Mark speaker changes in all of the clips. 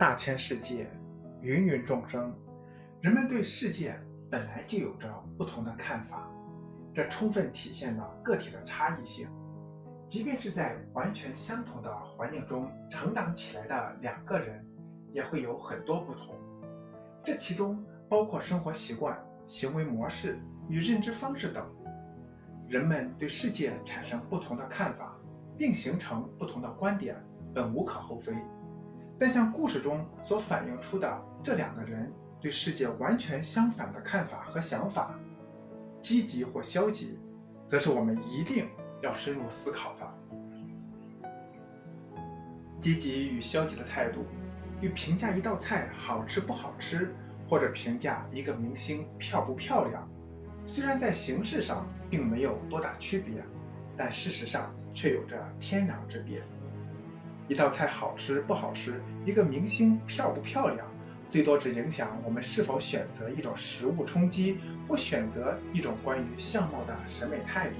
Speaker 1: 大千世界，芸芸众生，人们对世界本来就有着不同的看法，这充分体现了个体的差异性。即便是在完全相同的环境中成长起来的两个人，也会有很多不同。这其中包括生活习惯、行为模式与认知方式等。人们对世界产生不同的看法，并形成不同的观点，本无可厚非。但像故事中所反映出的这两个人对世界完全相反的看法和想法，积极或消极，则是我们一定。要深入思考的，积极与消极的态度，与评价一道菜好吃不好吃，或者评价一个明星漂不漂亮，虽然在形式上并没有多大区别，但事实上却有着天壤之别。一道菜好吃不好吃，一个明星漂不漂亮，最多只影响我们是否选择一种食物充饥，或选择一种关于相貌的审美态度。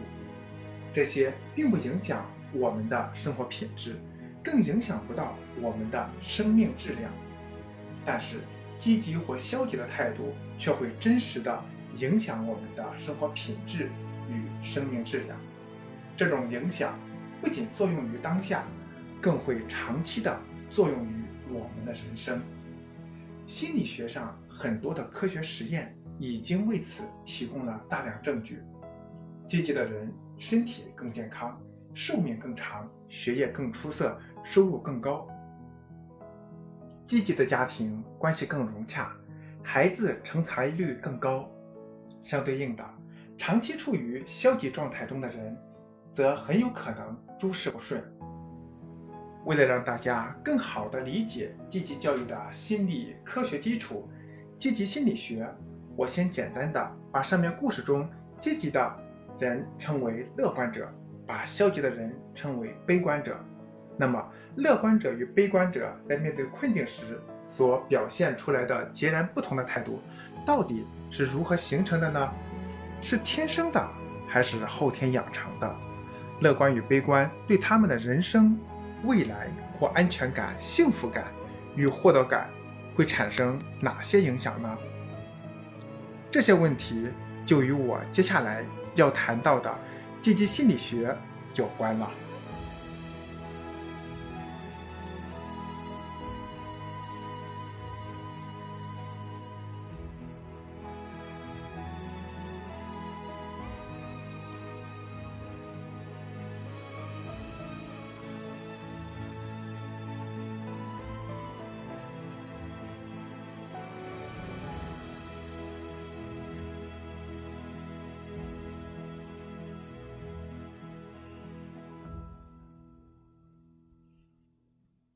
Speaker 1: 这些并不影响我们的生活品质，更影响不到我们的生命质量。但是，积极或消极的态度却会真实的影响我们的生活品质与生命质量。这种影响不仅作用于当下，更会长期的作用于我们的人生。心理学上很多的科学实验已经为此提供了大量证据。积极的人。身体更健康，寿命更长，学业更出色，收入更高。积极的家庭关系更融洽，孩子成才率更高。相对应的，长期处于消极状态中的人，则很有可能诸事不顺。为了让大家更好地理解积极教育的心理科学基础，积极心理学，我先简单的把上面故事中积极的。人称为乐观者，把消极的人称为悲观者。那么，乐观者与悲观者在面对困境时所表现出来的截然不同的态度，到底是如何形成的呢？是天生的，还是后天养成的？乐观与悲观对他们的人生、未来或安全感、幸福感与获得感会产生哪些影响呢？这些问题就与我接下来。要谈到的积极心理学有关了。